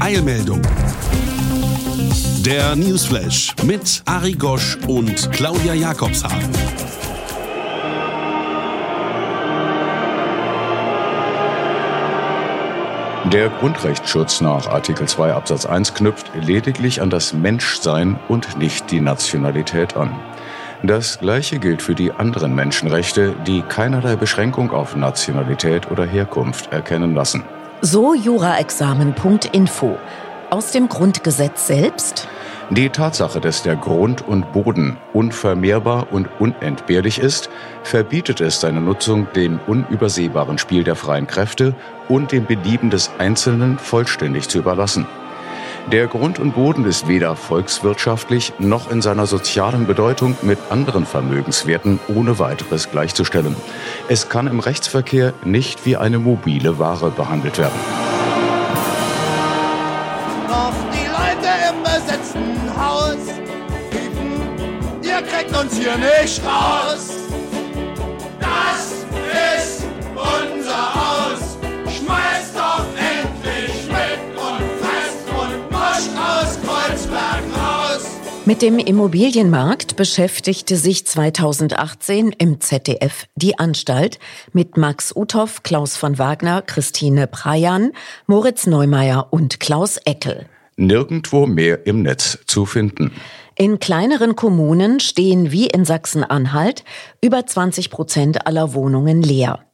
Eilmeldung. Der Newsflash mit Ari Gosch und Claudia Jakobshafen. Der Grundrechtsschutz nach Artikel 2 Absatz 1 knüpft lediglich an das Menschsein und nicht die Nationalität an. Das Gleiche gilt für die anderen Menschenrechte, die keinerlei Beschränkung auf Nationalität oder Herkunft erkennen lassen. So juraexamen.info. Aus dem Grundgesetz selbst? Die Tatsache, dass der Grund und Boden unvermehrbar und unentbehrlich ist, verbietet es seine Nutzung dem unübersehbaren Spiel der freien Kräfte und dem Belieben des Einzelnen vollständig zu überlassen. Der Grund und Boden ist weder volkswirtschaftlich noch in seiner sozialen Bedeutung mit anderen Vermögenswerten ohne weiteres gleichzustellen. Es kann im Rechtsverkehr nicht wie eine mobile Ware behandelt werden. Doch die Leute im besetzten Haus riefen, ihr kriegt uns hier nicht raus. Mit dem Immobilienmarkt beschäftigte sich 2018 im ZDF die Anstalt mit Max Uthoff, Klaus von Wagner, Christine Prajan, Moritz Neumeier und Klaus Eckel. Nirgendwo mehr im Netz zu finden. In kleineren Kommunen stehen wie in Sachsen-Anhalt über 20 Prozent aller Wohnungen leer.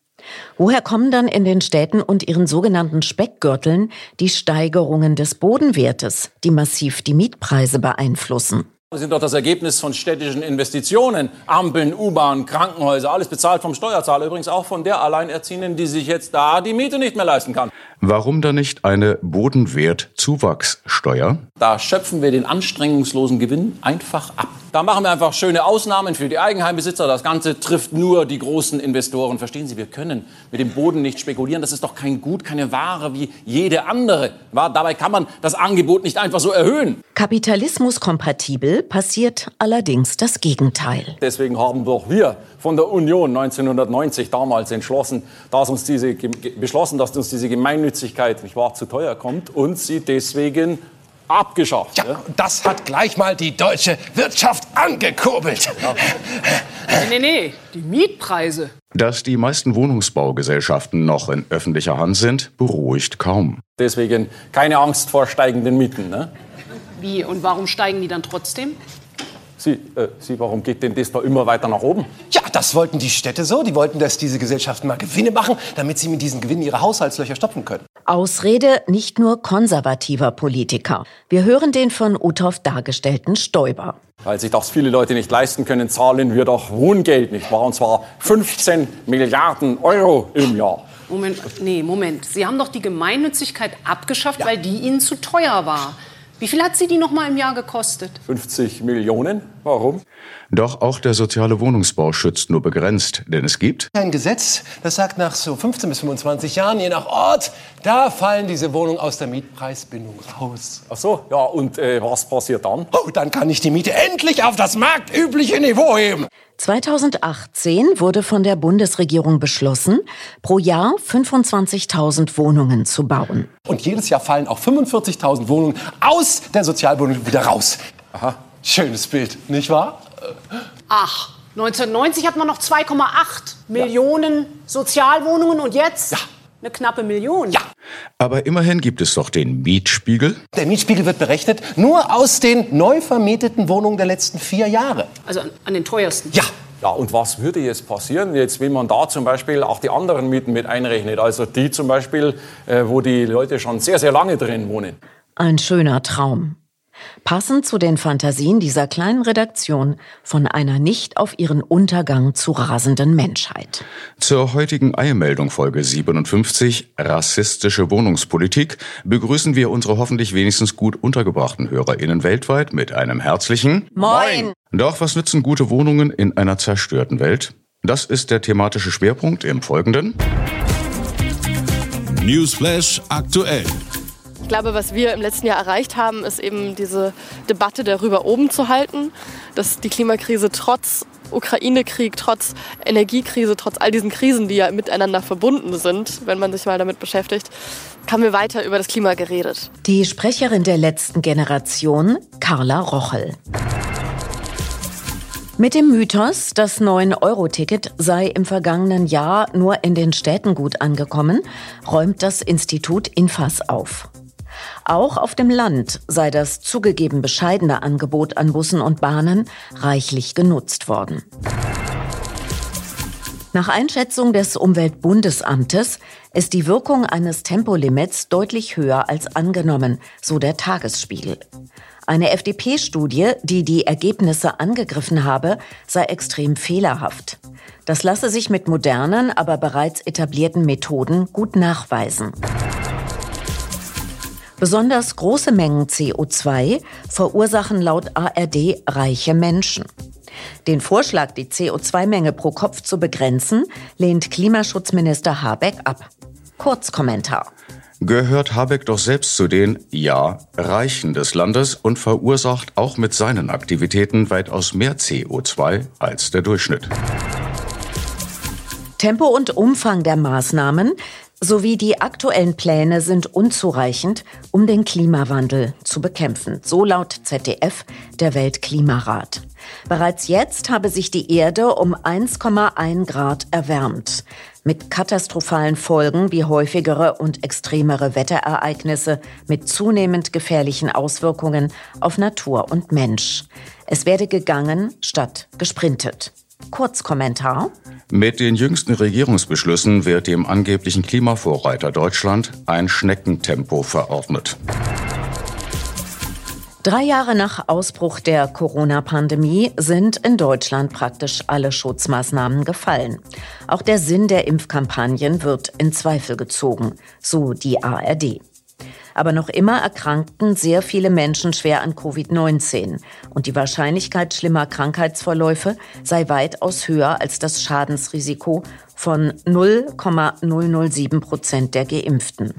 Woher kommen dann in den Städten und ihren sogenannten Speckgürteln die Steigerungen des Bodenwertes, die massiv die Mietpreise beeinflussen? Das sind doch das Ergebnis von städtischen Investitionen. Ampeln, U-Bahn, Krankenhäuser, alles bezahlt vom Steuerzahler. Übrigens auch von der Alleinerziehenden, die sich jetzt da die Miete nicht mehr leisten kann. Warum dann nicht eine Bodenwertzuwachssteuer? Da schöpfen wir den anstrengungslosen Gewinn einfach ab. Da machen wir einfach schöne Ausnahmen für die Eigenheimbesitzer. Das Ganze trifft nur die großen Investoren. Verstehen Sie, wir können mit dem Boden nicht spekulieren. Das ist doch kein Gut, keine Ware wie jede andere. Dabei kann man das Angebot nicht einfach so erhöhen. Kapitalismuskompatibel passiert allerdings das Gegenteil. Deswegen haben doch wir von der Union 1990 damals entschlossen, dass uns diese, beschlossen, dass uns diese Gemeinnützigkeit nicht wahr, zu teuer kommt und sie deswegen abgeschafft. Ja, das hat gleich mal die deutsche Wirtschaft angekurbelt. Nee, nee, nee, die Mietpreise. Dass die meisten Wohnungsbaugesellschaften noch in öffentlicher Hand sind, beruhigt kaum. Deswegen keine Angst vor steigenden Mieten. Ne? Wie und warum steigen die dann trotzdem? Sie, äh, Sie, warum geht denn das da immer weiter nach oben? Ja, das wollten die Städte so. Die wollten, dass diese Gesellschaften mal Gewinne machen, damit sie mit diesen Gewinnen ihre Haushaltslöcher stopfen können. Ausrede nicht nur konservativer Politiker. Wir hören den von Uthoff dargestellten Stoiber. Weil sich das viele Leute nicht leisten können, zahlen wir doch Wohngeld, nicht wahr? Und zwar 15 Milliarden Euro im Jahr. Moment, nee, Moment. Sie haben doch die Gemeinnützigkeit abgeschafft, ja. weil die Ihnen zu teuer war. Wie viel hat sie die noch mal im Jahr gekostet? 50 Millionen. Warum? Doch auch der soziale Wohnungsbau schützt nur begrenzt, denn es gibt ein Gesetz, das sagt, nach so 15 bis 25 Jahren, je nach Ort, da fallen diese Wohnungen aus der Mietpreisbindung raus. Ach so, ja, und äh, was passiert dann? Oh, dann kann ich die Miete endlich auf das marktübliche Niveau heben. 2018 wurde von der Bundesregierung beschlossen, pro Jahr 25.000 Wohnungen zu bauen. Und jedes Jahr fallen auch 45.000 Wohnungen aus der Sozialwohnung wieder raus. Aha, schönes Bild, nicht wahr? Ach, 1990 hat man noch 2,8 Millionen Sozialwohnungen und jetzt Ja. eine knappe Million. Ja. Aber immerhin gibt es doch den Mietspiegel. Der Mietspiegel wird berechnet nur aus den neu vermieteten Wohnungen der letzten vier Jahre. Also an, an den teuersten. Ja. Ja, und was würde jetzt passieren, jetzt, wenn man da zum Beispiel auch die anderen Mieten mit einrechnet? Also die zum Beispiel, äh, wo die Leute schon sehr, sehr lange drin wohnen. Ein schöner Traum. Passend zu den Fantasien dieser kleinen Redaktion von einer nicht auf ihren Untergang zu rasenden Menschheit. Zur heutigen Eilmeldung Folge 57, rassistische Wohnungspolitik, begrüßen wir unsere hoffentlich wenigstens gut untergebrachten HörerInnen weltweit mit einem herzlichen Moin! Doch was nützen gute Wohnungen in einer zerstörten Welt? Das ist der thematische Schwerpunkt im Folgenden. Newsflash aktuell. Ich glaube, was wir im letzten Jahr erreicht haben, ist eben diese Debatte darüber oben zu halten, dass die Klimakrise trotz Ukraine-Krieg, trotz Energiekrise, trotz all diesen Krisen, die ja miteinander verbunden sind, wenn man sich mal damit beschäftigt, haben wir weiter über das Klima geredet. Die Sprecherin der letzten Generation, Carla Rochel. Mit dem Mythos, das 9-Euro-Ticket sei im vergangenen Jahr nur in den Städten gut angekommen, räumt das Institut Infas auf. Auch auf dem Land sei das zugegeben bescheidene Angebot an Bussen und Bahnen reichlich genutzt worden. Nach Einschätzung des Umweltbundesamtes ist die Wirkung eines Tempolimits deutlich höher als angenommen, so der Tagesspiegel. Eine FDP-Studie, die die Ergebnisse angegriffen habe, sei extrem fehlerhaft. Das lasse sich mit modernen, aber bereits etablierten Methoden gut nachweisen. Besonders große Mengen CO2 verursachen laut ARD reiche Menschen. Den Vorschlag, die CO2-Menge pro Kopf zu begrenzen, lehnt Klimaschutzminister Habeck ab. Kurzkommentar. Gehört Habeck doch selbst zu den, ja, Reichen des Landes und verursacht auch mit seinen Aktivitäten weitaus mehr CO2 als der Durchschnitt. Tempo und Umfang der Maßnahmen sowie die aktuellen Pläne sind unzureichend, um den Klimawandel zu bekämpfen. So laut ZDF der Weltklimarat. Bereits jetzt habe sich die Erde um 1,1 Grad erwärmt. Mit katastrophalen Folgen wie häufigere und extremere Wetterereignisse mit zunehmend gefährlichen Auswirkungen auf Natur und Mensch. Es werde gegangen statt gesprintet. Kurzkommentar. Mit den jüngsten Regierungsbeschlüssen wird dem angeblichen Klimavorreiter Deutschland ein Schneckentempo verordnet. Drei Jahre nach Ausbruch der Corona-Pandemie sind in Deutschland praktisch alle Schutzmaßnahmen gefallen. Auch der Sinn der Impfkampagnen wird in Zweifel gezogen, so die ARD. Aber noch immer erkrankten sehr viele Menschen schwer an Covid-19 und die Wahrscheinlichkeit schlimmer Krankheitsverläufe sei weitaus höher als das Schadensrisiko von 0,007 Prozent der Geimpften.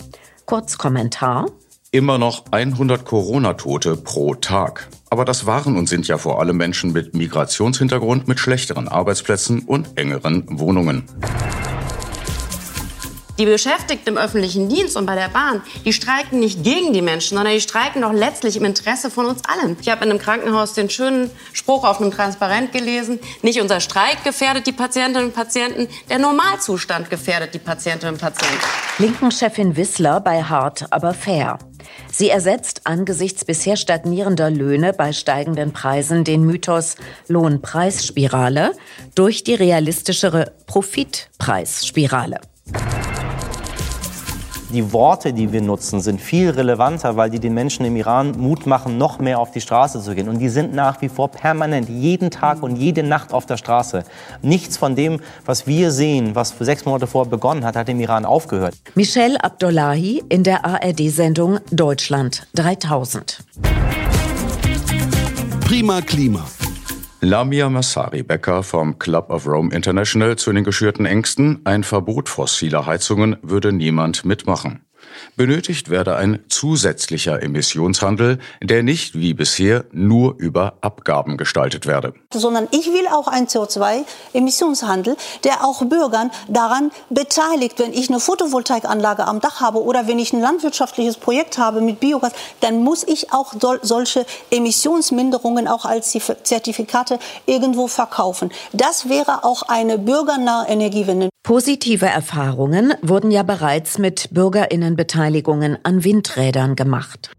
Kurzkommentar. Immer noch 100 Corona-Tote pro Tag. Aber das waren und sind ja vor allem Menschen mit Migrationshintergrund, mit schlechteren Arbeitsplätzen und engeren Wohnungen. Die Beschäftigten im öffentlichen Dienst und bei der Bahn, die streiken nicht gegen die Menschen, sondern die streiken doch letztlich im Interesse von uns allen. Ich habe in einem Krankenhaus den schönen Spruch auf einem Transparent gelesen, nicht unser Streik gefährdet die Patientinnen und Patienten, der Normalzustand gefährdet die Patientinnen und Patienten. Linken-Chefin Wissler bei Hart, aber fair. Sie ersetzt angesichts bisher stagnierender Löhne bei steigenden Preisen den Mythos Lohnpreisspirale durch die realistischere Profitpreisspirale die Worte, die wir nutzen, sind viel relevanter, weil die den Menschen im Iran Mut machen, noch mehr auf die Straße zu gehen. Und die sind nach wie vor permanent, jeden Tag und jede Nacht auf der Straße. Nichts von dem, was wir sehen, was sechs Monate vorher begonnen hat, hat im Iran aufgehört. Michelle Abdullahi in der ARD-Sendung Deutschland 3000. Prima Klima. Lamia Massari-Becker vom Club of Rome International zu den geschürten Ängsten, ein Verbot fossiler Heizungen würde niemand mitmachen. Benötigt werde ein zusätzlicher Emissionshandel, der nicht wie bisher nur über Abgaben gestaltet werde. Sondern ich will auch einen CO2-Emissionshandel, der auch Bürgern daran beteiligt. Wenn ich eine Photovoltaikanlage am Dach habe oder wenn ich ein landwirtschaftliches Projekt habe mit Biogas, dann muss ich auch solche Emissionsminderungen auch als Zertifikate irgendwo verkaufen. Das wäre auch eine bürgernahe Energiewende. Positive Erfahrungen wurden ja bereits mit Bürgerinnenbeteiligungen an Windrädern gemacht.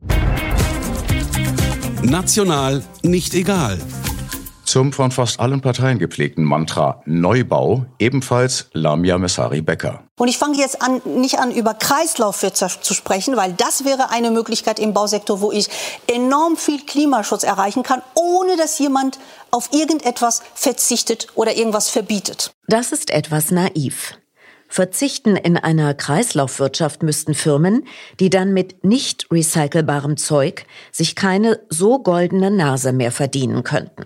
National nicht egal. Zum von fast allen Parteien gepflegten Mantra Neubau ebenfalls Lamia Messari Becker. Und ich fange jetzt an, nicht an, über Kreislaufwirtschaft zu sprechen, weil das wäre eine Möglichkeit im Bausektor, wo ich enorm viel Klimaschutz erreichen kann, ohne dass jemand auf irgendetwas verzichtet oder irgendwas verbietet. Das ist etwas naiv. Verzichten in einer Kreislaufwirtschaft müssten Firmen, die dann mit nicht recycelbarem Zeug sich keine so goldene Nase mehr verdienen könnten.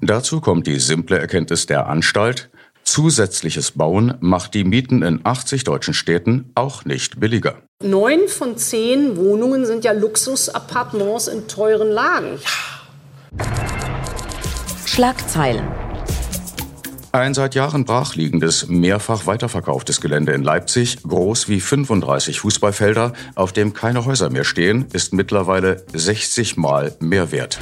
Dazu kommt die simple Erkenntnis der Anstalt, zusätzliches Bauen macht die Mieten in 80 deutschen Städten auch nicht billiger. Neun von zehn Wohnungen sind ja Luxusappartements in teuren Lagen. Schlagzeilen. Ein seit Jahren brachliegendes, mehrfach weiterverkauftes Gelände in Leipzig, groß wie 35 Fußballfelder, auf dem keine Häuser mehr stehen, ist mittlerweile 60 Mal mehr wert.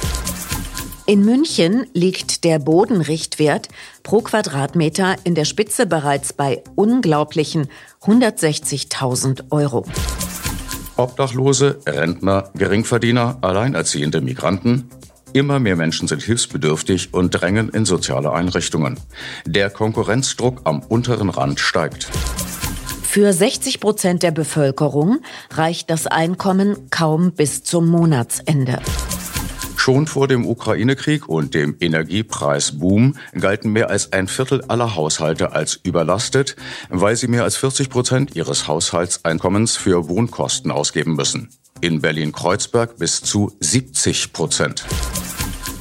In München liegt der Bodenrichtwert pro Quadratmeter in der Spitze bereits bei unglaublichen 160.000 Euro. Obdachlose, Rentner, Geringverdiener, alleinerziehende Migranten. Immer mehr Menschen sind hilfsbedürftig und drängen in soziale Einrichtungen. Der Konkurrenzdruck am unteren Rand steigt. Für 60 Prozent der Bevölkerung reicht das Einkommen kaum bis zum Monatsende. Schon vor dem Ukraine-Krieg und dem Energiepreisboom galten mehr als ein Viertel aller Haushalte als überlastet, weil sie mehr als 40 Prozent ihres Haushaltseinkommens für Wohnkosten ausgeben müssen. In Berlin-Kreuzberg bis zu 70 Prozent.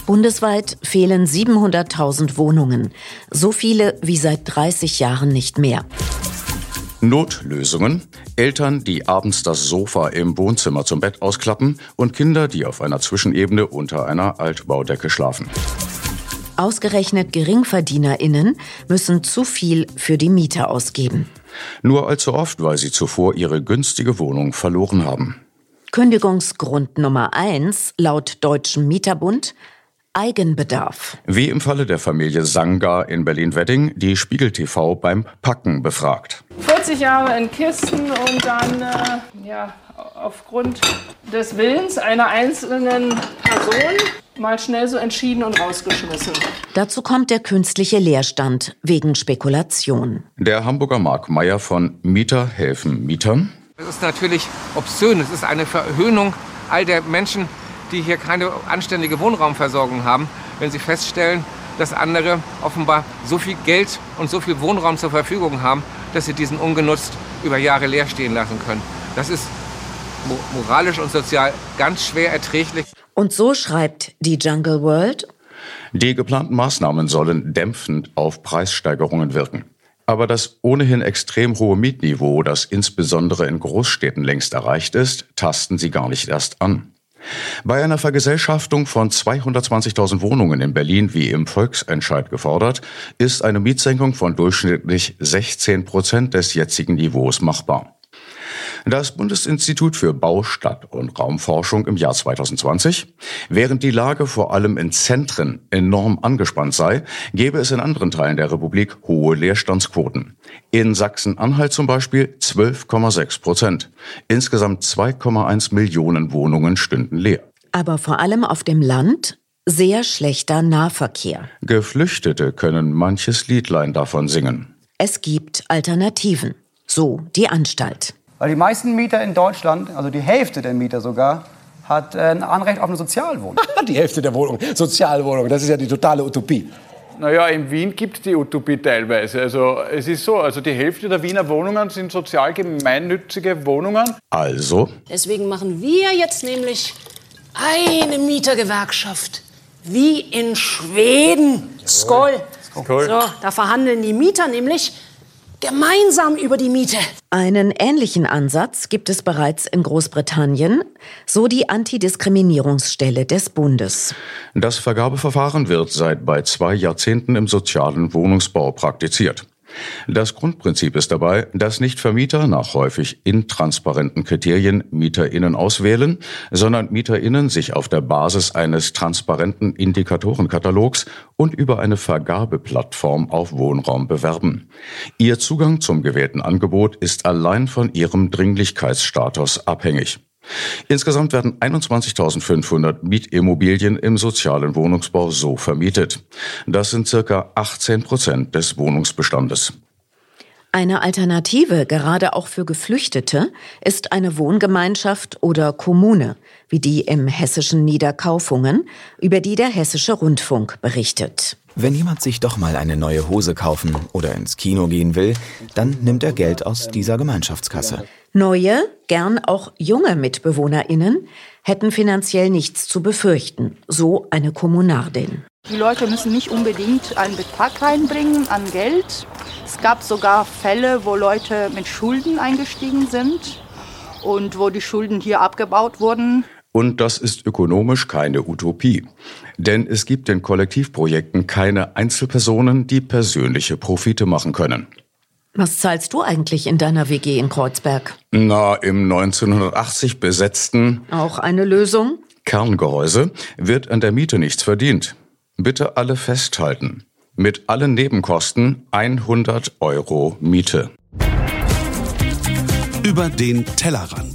Bundesweit fehlen 700.000 Wohnungen, so viele wie seit 30 Jahren nicht mehr. Notlösungen. Eltern, die abends das Sofa im Wohnzimmer zum Bett ausklappen und Kinder, die auf einer Zwischenebene unter einer Altbaudecke schlafen. Ausgerechnet GeringverdienerInnen müssen zu viel für die Miete ausgeben. Nur allzu oft, weil sie zuvor ihre günstige Wohnung verloren haben. Kündigungsgrund Nummer eins laut Deutschem Mieterbund Eigenbedarf. Wie im Falle der Familie Sanga in Berlin-Wedding, die Spiegel TV beim Packen befragt. 40 Jahre in Kisten und dann äh, ja, aufgrund des Willens einer einzelnen Person mal schnell so entschieden und rausgeschmissen. Dazu kommt der künstliche Leerstand wegen Spekulation. Der Hamburger Mark Meyer von Mieter helfen Mietern. Es ist natürlich obszön. Es ist eine Verhöhnung all der Menschen, die hier keine anständige Wohnraumversorgung haben, wenn sie feststellen, dass andere offenbar so viel Geld und so viel Wohnraum zur Verfügung haben, dass sie diesen ungenutzt über Jahre leer stehen lassen können. Das ist moralisch und sozial ganz schwer erträglich. Und so schreibt die Jungle World. Die geplanten Maßnahmen sollen dämpfend auf Preissteigerungen wirken. Aber das ohnehin extrem hohe Mietniveau, das insbesondere in Großstädten längst erreicht ist, tasten sie gar nicht erst an. Bei einer Vergesellschaftung von 220.000 Wohnungen in Berlin, wie im Volksentscheid gefordert, ist eine Mietsenkung von durchschnittlich 16 Prozent des jetzigen Niveaus machbar. Das Bundesinstitut für Bau, Stadt und Raumforschung im Jahr 2020. Während die Lage vor allem in Zentren enorm angespannt sei, gäbe es in anderen Teilen der Republik hohe Leerstandsquoten. In Sachsen-Anhalt zum Beispiel 12,6 Prozent. Insgesamt 2,1 Millionen Wohnungen stünden leer. Aber vor allem auf dem Land sehr schlechter Nahverkehr. Geflüchtete können manches Liedlein davon singen. Es gibt Alternativen. So die Anstalt. Weil die meisten Mieter in Deutschland, also die Hälfte der Mieter sogar, hat äh, ein Anrecht auf eine Sozialwohnung. die Hälfte der Wohnung, Sozialwohnung, das ist ja die totale Utopie. Naja, in Wien gibt es die Utopie teilweise. Also es ist so, also die Hälfte der Wiener Wohnungen sind sozial gemeinnützige Wohnungen. Also? Deswegen machen wir jetzt nämlich eine Mietergewerkschaft. Wie in Schweden. Skoll. Skoll. So, da verhandeln die Mieter nämlich gemeinsam über die Miete. Einen ähnlichen Ansatz gibt es bereits in Großbritannien, so die Antidiskriminierungsstelle des Bundes. Das Vergabeverfahren wird seit bei zwei Jahrzehnten im sozialen Wohnungsbau praktiziert. Das Grundprinzip ist dabei, dass nicht Vermieter nach häufig intransparenten Kriterien MieterInnen auswählen, sondern MieterInnen sich auf der Basis eines transparenten Indikatorenkatalogs und über eine Vergabeplattform auf Wohnraum bewerben. Ihr Zugang zum gewählten Angebot ist allein von ihrem Dringlichkeitsstatus abhängig. Insgesamt werden 21.500 Mietimmobilien im sozialen Wohnungsbau so vermietet. Das sind circa 18 Prozent des Wohnungsbestandes. Eine Alternative, gerade auch für Geflüchtete, ist eine Wohngemeinschaft oder Kommune, wie die im hessischen Niederkaufungen, über die der hessische Rundfunk berichtet. Wenn jemand sich doch mal eine neue Hose kaufen oder ins Kino gehen will, dann nimmt er Geld aus dieser Gemeinschaftskasse. Neue, gern auch junge Mitbewohnerinnen hätten finanziell nichts zu befürchten, so eine Kommunardin. Die Leute müssen nicht unbedingt einen Betrag reinbringen an Geld. Es gab sogar Fälle, wo Leute mit Schulden eingestiegen sind und wo die Schulden hier abgebaut wurden. Und das ist ökonomisch keine Utopie. Denn es gibt in Kollektivprojekten keine Einzelpersonen, die persönliche Profite machen können. Was zahlst du eigentlich in deiner WG in Kreuzberg? Na, im 1980 besetzten Auch eine Lösung? Kerngehäuse wird an der Miete nichts verdient. Bitte alle festhalten. Mit allen Nebenkosten 100 Euro Miete. Über den Tellerrand.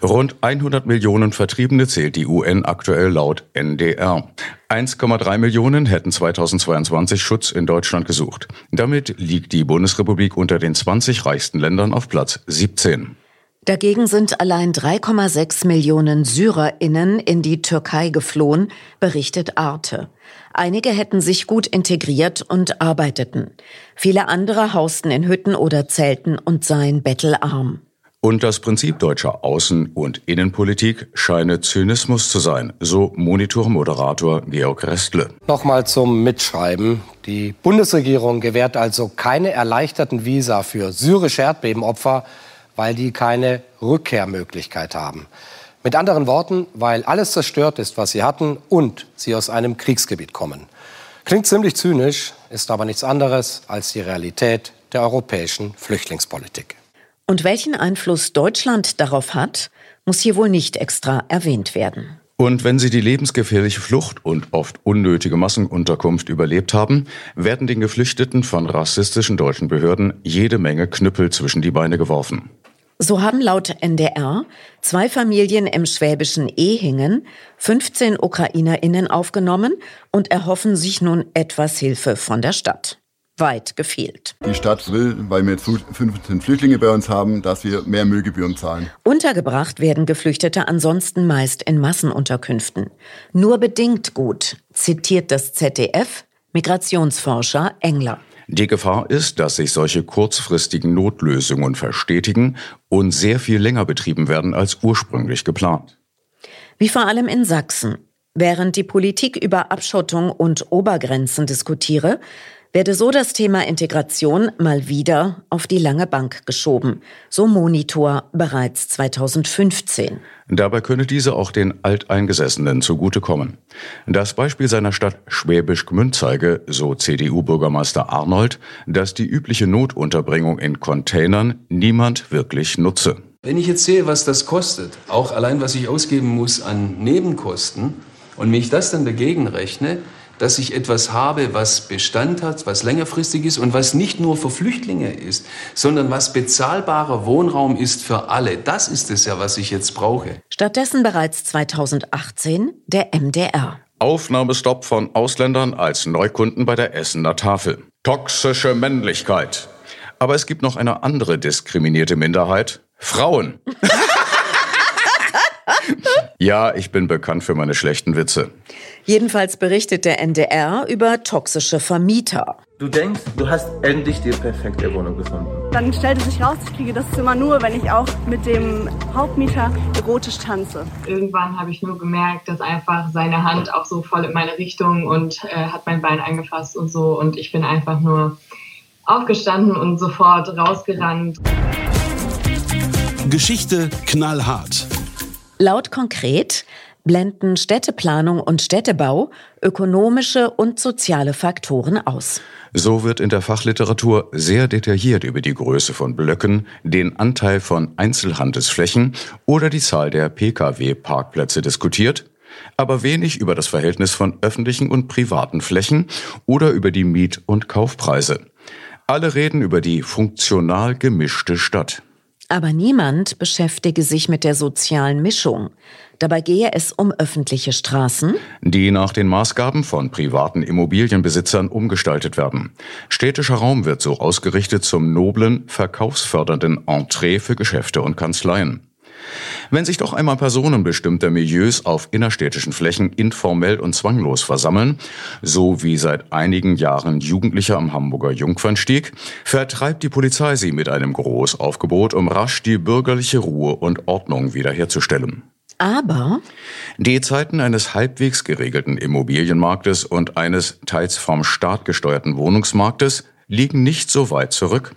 Rund 100 Millionen Vertriebene zählt die UN aktuell laut NDR. 1,3 Millionen hätten 2022 Schutz in Deutschland gesucht. Damit liegt die Bundesrepublik unter den 20 reichsten Ländern auf Platz 17. Dagegen sind allein 3,6 Millionen Syrerinnen in die Türkei geflohen, berichtet Arte. Einige hätten sich gut integriert und arbeiteten. Viele andere hausten in Hütten oder Zelten und seien bettelarm. Und das Prinzip deutscher Außen- und Innenpolitik scheine Zynismus zu sein, so Monitor-Moderator Georg Restle. Nochmal zum Mitschreiben. Die Bundesregierung gewährt also keine erleichterten Visa für syrische Erdbebenopfer, weil die keine Rückkehrmöglichkeit haben. Mit anderen Worten, weil alles zerstört ist, was sie hatten und sie aus einem Kriegsgebiet kommen. Klingt ziemlich zynisch, ist aber nichts anderes als die Realität der europäischen Flüchtlingspolitik. Und welchen Einfluss Deutschland darauf hat, muss hier wohl nicht extra erwähnt werden. Und wenn sie die lebensgefährliche Flucht und oft unnötige Massenunterkunft überlebt haben, werden den Geflüchteten von rassistischen deutschen Behörden jede Menge Knüppel zwischen die Beine geworfen. So haben laut NDR zwei Familien im schwäbischen Ehingen 15 Ukrainerinnen aufgenommen und erhoffen sich nun etwas Hilfe von der Stadt. Weit gefehlt. Die Stadt will, weil wir jetzt 15 Flüchtlinge bei uns haben, dass wir mehr Müllgebühren zahlen. Untergebracht werden Geflüchtete ansonsten meist in Massenunterkünften. Nur bedingt gut, zitiert das ZDF Migrationsforscher Engler. Die Gefahr ist, dass sich solche kurzfristigen Notlösungen verstetigen und sehr viel länger betrieben werden als ursprünglich geplant. Wie vor allem in Sachsen. Während die Politik über Abschottung und Obergrenzen diskutiere, werde so das Thema Integration mal wieder auf die lange Bank geschoben. So Monitor bereits 2015. Dabei könne diese auch den Alteingesessenen zugutekommen. Das Beispiel seiner Stadt Schwäbisch Gmünd zeige, so CDU-Bürgermeister Arnold, dass die übliche Notunterbringung in Containern niemand wirklich nutze. Wenn ich jetzt sehe, was das kostet, auch allein was ich ausgeben muss an Nebenkosten, und mich das dann dagegen rechne, dass ich etwas habe, was Bestand hat, was längerfristig ist und was nicht nur für Flüchtlinge ist, sondern was bezahlbarer Wohnraum ist für alle. Das ist es ja, was ich jetzt brauche. Stattdessen bereits 2018 der MDR. Aufnahmestopp von Ausländern als Neukunden bei der Essener Tafel. Toxische Männlichkeit. Aber es gibt noch eine andere diskriminierte Minderheit. Frauen. ja, ich bin bekannt für meine schlechten Witze. Jedenfalls berichtet der NDR über toxische Vermieter. Du denkst, du hast endlich die perfekte Wohnung gefunden. Dann stellte sich raus, ich kriege das Zimmer nur, wenn ich auch mit dem Hauptmieter erotisch tanze. Irgendwann habe ich nur gemerkt, dass einfach seine Hand auch so voll in meine Richtung und äh, hat mein Bein angefasst und so. Und ich bin einfach nur aufgestanden und sofort rausgerannt. Geschichte knallhart. Laut konkret blenden Städteplanung und Städtebau ökonomische und soziale Faktoren aus. So wird in der Fachliteratur sehr detailliert über die Größe von Blöcken, den Anteil von Einzelhandelsflächen oder die Zahl der Pkw-Parkplätze diskutiert, aber wenig über das Verhältnis von öffentlichen und privaten Flächen oder über die Miet- und Kaufpreise. Alle reden über die funktional gemischte Stadt. Aber niemand beschäftige sich mit der sozialen Mischung. Dabei gehe es um öffentliche Straßen, die nach den Maßgaben von privaten Immobilienbesitzern umgestaltet werden. Städtischer Raum wird so ausgerichtet zum noblen, verkaufsfördernden Entree für Geschäfte und Kanzleien. Wenn sich doch einmal Personen bestimmter Milieus auf innerstädtischen Flächen informell und zwanglos versammeln, so wie seit einigen Jahren Jugendliche am Hamburger Jungfernstieg, vertreibt die Polizei sie mit einem Großaufgebot, um rasch die bürgerliche Ruhe und Ordnung wiederherzustellen. aber Die Zeiten eines halbwegs geregelten Immobilienmarktes und eines teils vom Staat gesteuerten Wohnungsmarktes liegen nicht so weit zurück.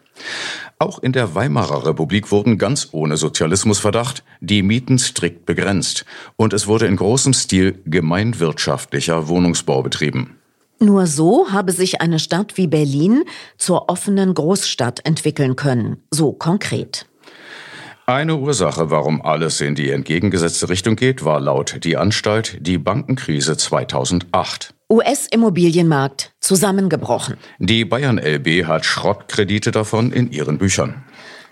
Auch in der Weimarer Republik wurden ganz ohne Sozialismusverdacht die Mieten strikt begrenzt und es wurde in großem Stil gemeinwirtschaftlicher Wohnungsbau betrieben. Nur so habe sich eine Stadt wie Berlin zur offenen Großstadt entwickeln können, so konkret. Eine Ursache, warum alles in die entgegengesetzte Richtung geht, war laut die Anstalt die Bankenkrise 2008. US-Immobilienmarkt zusammengebrochen. Die Bayern LB hat Schrottkredite davon in ihren Büchern.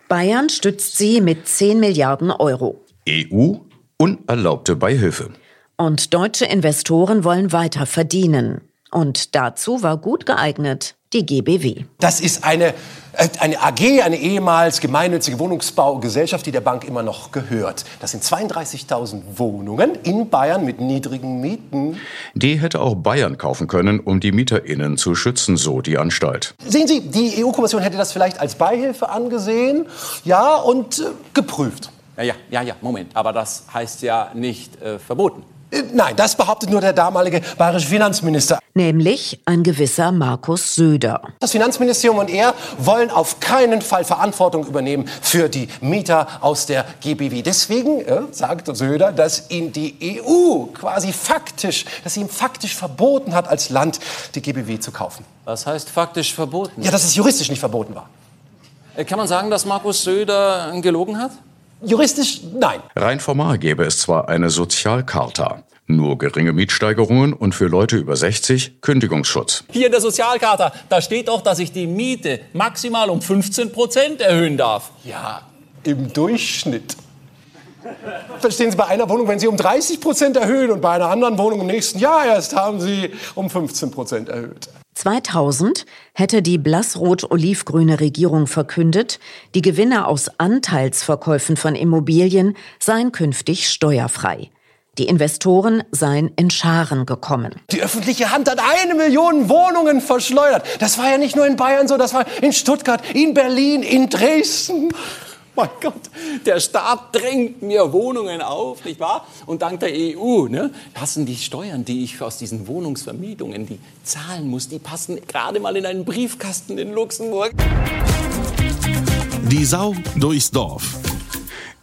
Bayern stützt sie mit 10 Milliarden Euro. EU unerlaubte Beihilfe. Und deutsche Investoren wollen weiter verdienen. Und dazu war gut geeignet die GBW. Das ist eine, äh, eine AG, eine ehemals gemeinnützige Wohnungsbaugesellschaft, die der Bank immer noch gehört. Das sind 32.000 Wohnungen in Bayern mit niedrigen Mieten. Die hätte auch Bayern kaufen können, um die MieterInnen zu schützen, so die Anstalt. Sehen Sie, die EU-Kommission hätte das vielleicht als Beihilfe angesehen, ja, und äh, geprüft. Ja, ja, ja, ja, Moment. Aber das heißt ja nicht äh, verboten. Äh, Nein, das behauptet nur der damalige bayerische Finanzminister. Nämlich ein gewisser Markus Söder. Das Finanzministerium und er wollen auf keinen Fall Verantwortung übernehmen für die Mieter aus der GBW. Deswegen äh, sagt Söder, dass ihn die EU quasi faktisch, dass sie ihm faktisch verboten hat, als Land die GBW zu kaufen. Was heißt faktisch verboten? Ja, dass es juristisch nicht verboten war. Äh, Kann man sagen, dass Markus Söder gelogen hat? Juristisch nein. Rein formal gäbe es zwar eine Sozialcharta, nur geringe Mietsteigerungen und für Leute über 60 Kündigungsschutz. Hier in der Sozialcharta, da steht doch, dass ich die Miete maximal um 15 Prozent erhöhen darf. Ja, im Durchschnitt. Verstehen Sie, bei einer Wohnung, wenn Sie um 30 Prozent erhöhen und bei einer anderen Wohnung im nächsten Jahr erst haben Sie um 15 Prozent erhöht. 2000 hätte die blassrot-olivgrüne Regierung verkündet, die Gewinne aus Anteilsverkäufen von Immobilien seien künftig steuerfrei. Die Investoren seien in Scharen gekommen. Die öffentliche Hand hat eine Million Wohnungen verschleudert. Das war ja nicht nur in Bayern so, das war in Stuttgart, in Berlin, in Dresden. Mein Gott, der Staat drängt mir Wohnungen auf, nicht wahr? Und dank der EU ne, passen die Steuern, die ich aus diesen Wohnungsvermietungen, die zahlen muss, die passen gerade mal in einen Briefkasten in Luxemburg. Die Sau durchs Dorf.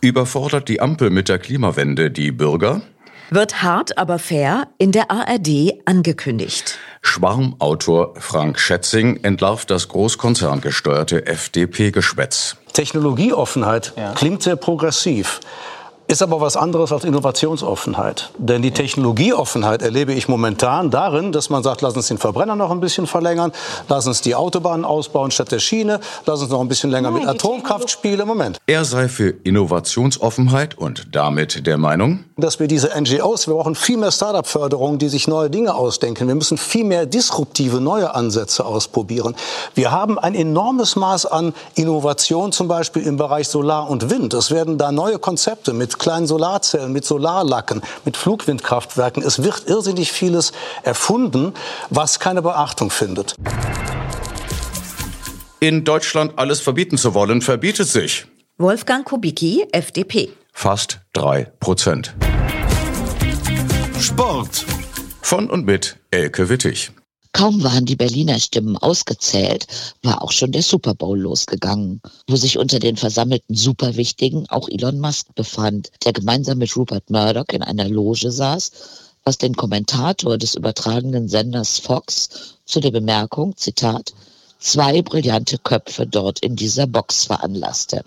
Überfordert die Ampel mit der Klimawende die Bürger? Wird hart, aber fair in der ARD angekündigt. Schwarmautor Frank Schätzing entlarvt das großkonzerngesteuerte FDP-Geschwätz. Technologieoffenheit klingt sehr progressiv. Ist aber was anderes als Innovationsoffenheit. Denn die Technologieoffenheit erlebe ich momentan darin, dass man sagt, lass uns den Verbrenner noch ein bisschen verlängern, lass uns die Autobahnen ausbauen statt der Schiene, lass uns noch ein bisschen länger mit Atomkraft spielen. Moment. Er sei für Innovationsoffenheit und damit der Meinung, Dass wir diese NGOs, wir brauchen viel mehr Start-up-Förderung, die sich neue Dinge ausdenken. Wir müssen viel mehr disruptive neue Ansätze ausprobieren. Wir haben ein enormes Maß an Innovation, zum Beispiel im Bereich Solar und Wind. Es werden da neue Konzepte mit kleinen Solarzellen, mit Solarlacken, mit Flugwindkraftwerken. Es wird irrsinnig vieles erfunden, was keine Beachtung findet. in Deutschland alles verbieten zu wollen, verbietet sich. Wolfgang Kubicki, FDP. Fast drei Prozent. Sport. Von und mit Elke Wittig. Kaum waren die Berliner Stimmen ausgezählt, war auch schon der Super Bowl losgegangen, wo sich unter den versammelten Superwichtigen auch Elon Musk befand, der gemeinsam mit Rupert Murdoch in einer Loge saß, was den Kommentator des übertragenen Senders Fox zu der Bemerkung, Zitat, zwei brillante Köpfe dort in dieser Box veranlasste.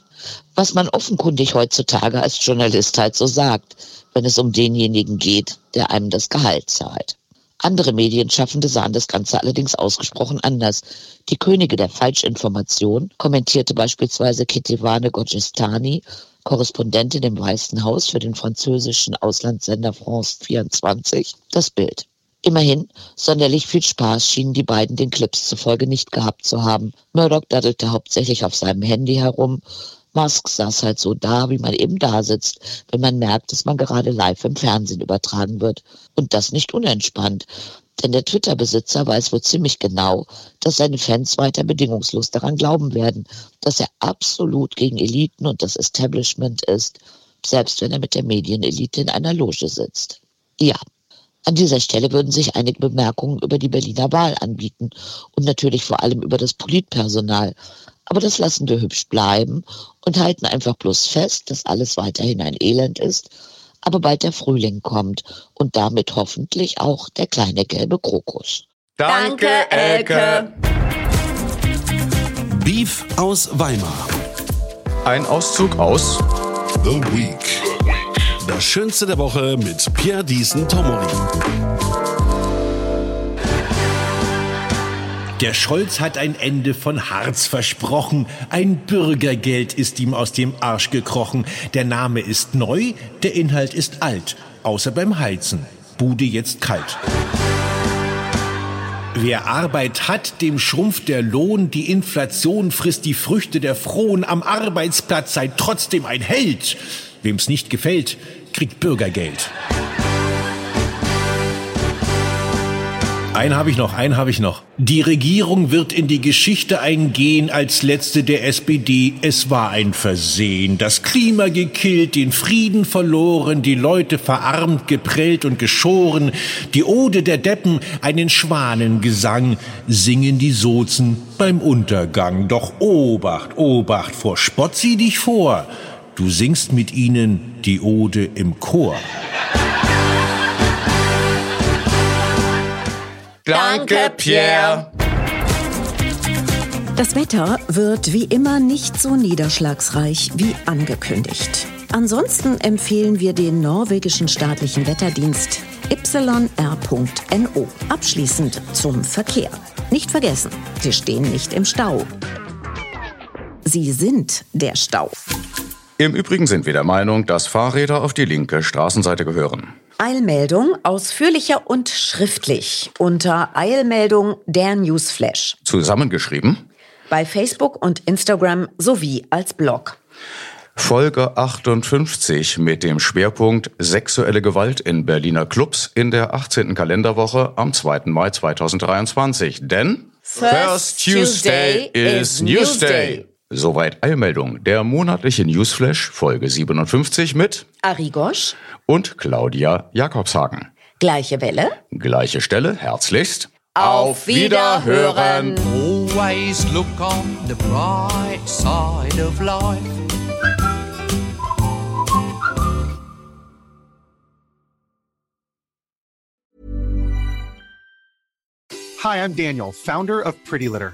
Was man offenkundig heutzutage als Journalist halt so sagt, wenn es um denjenigen geht, der einem das Gehalt zahlt. Andere Medienschaffende sahen das Ganze allerdings ausgesprochen anders. Die Könige der Falschinformation kommentierte beispielsweise Ketewane Gogestani, Korrespondentin im Weißen Haus für den französischen Auslandssender France 24, das Bild. Immerhin, sonderlich viel Spaß schienen die beiden den Clips zufolge nicht gehabt zu haben. Murdoch daddelte hauptsächlich auf seinem Handy herum. Musk saß halt so da, wie man eben da sitzt, wenn man merkt, dass man gerade live im Fernsehen übertragen wird. Und das nicht unentspannt. Denn der Twitter-Besitzer weiß wohl ziemlich genau, dass seine Fans weiter bedingungslos daran glauben werden, dass er absolut gegen Eliten und das Establishment ist, selbst wenn er mit der Medienelite in einer Loge sitzt. Ja, an dieser Stelle würden sich einige Bemerkungen über die Berliner Wahl anbieten und natürlich vor allem über das Politpersonal. Aber das lassen wir hübsch bleiben und halten einfach bloß fest, dass alles weiterhin ein Elend ist, aber bald der Frühling kommt und damit hoffentlich auch der kleine gelbe Krokus. Danke, Elke. Beef aus Weimar. Ein Auszug aus The Week. Das Schönste der Woche mit Pierre Diesen Tomori. Der Scholz hat ein Ende von Harz versprochen. Ein Bürgergeld ist ihm aus dem Arsch gekrochen. Der Name ist neu, der Inhalt ist alt. Außer beim Heizen. Bude jetzt kalt. Wer Arbeit hat, dem schrumpft der Lohn, die Inflation frisst die Früchte der Frohen, am Arbeitsplatz sei trotzdem ein Held. Wem's nicht gefällt, kriegt Bürgergeld. Einen habe ich noch, einen habe ich noch. Die Regierung wird in die Geschichte eingehen als letzte der SPD. Es war ein Versehen. Das Klima gekillt, den Frieden verloren, die Leute verarmt, geprellt und geschoren. Die Ode der Deppen, einen Schwanengesang, singen die Sozen beim Untergang. Doch Obacht, Obacht, vor Spott sieh dich vor. Du singst mit ihnen die Ode im Chor. Danke, Pierre. Das Wetter wird wie immer nicht so niederschlagsreich wie angekündigt. Ansonsten empfehlen wir den norwegischen staatlichen Wetterdienst yr.no. Abschließend zum Verkehr. Nicht vergessen, Sie stehen nicht im Stau. Sie sind der Stau. Im Übrigen sind wir der Meinung, dass Fahrräder auf die linke Straßenseite gehören. Eilmeldung ausführlicher und schriftlich unter Eilmeldung der Newsflash. Zusammengeschrieben? Bei Facebook und Instagram sowie als Blog. Folge 58 mit dem Schwerpunkt Sexuelle Gewalt in Berliner Clubs in der 18. Kalenderwoche am 2. Mai 2023. Denn First Tuesday is Newsday. Soweit Eilmeldung, der monatliche Newsflash Folge 57 mit Ari Gosch, und Claudia Jakobshagen. gleiche Welle. Gleiche Stelle, herzlichst. Auf Wiederhören. Always look on the bright side of life. Hi, I'm Daniel, founder of Pretty Litter.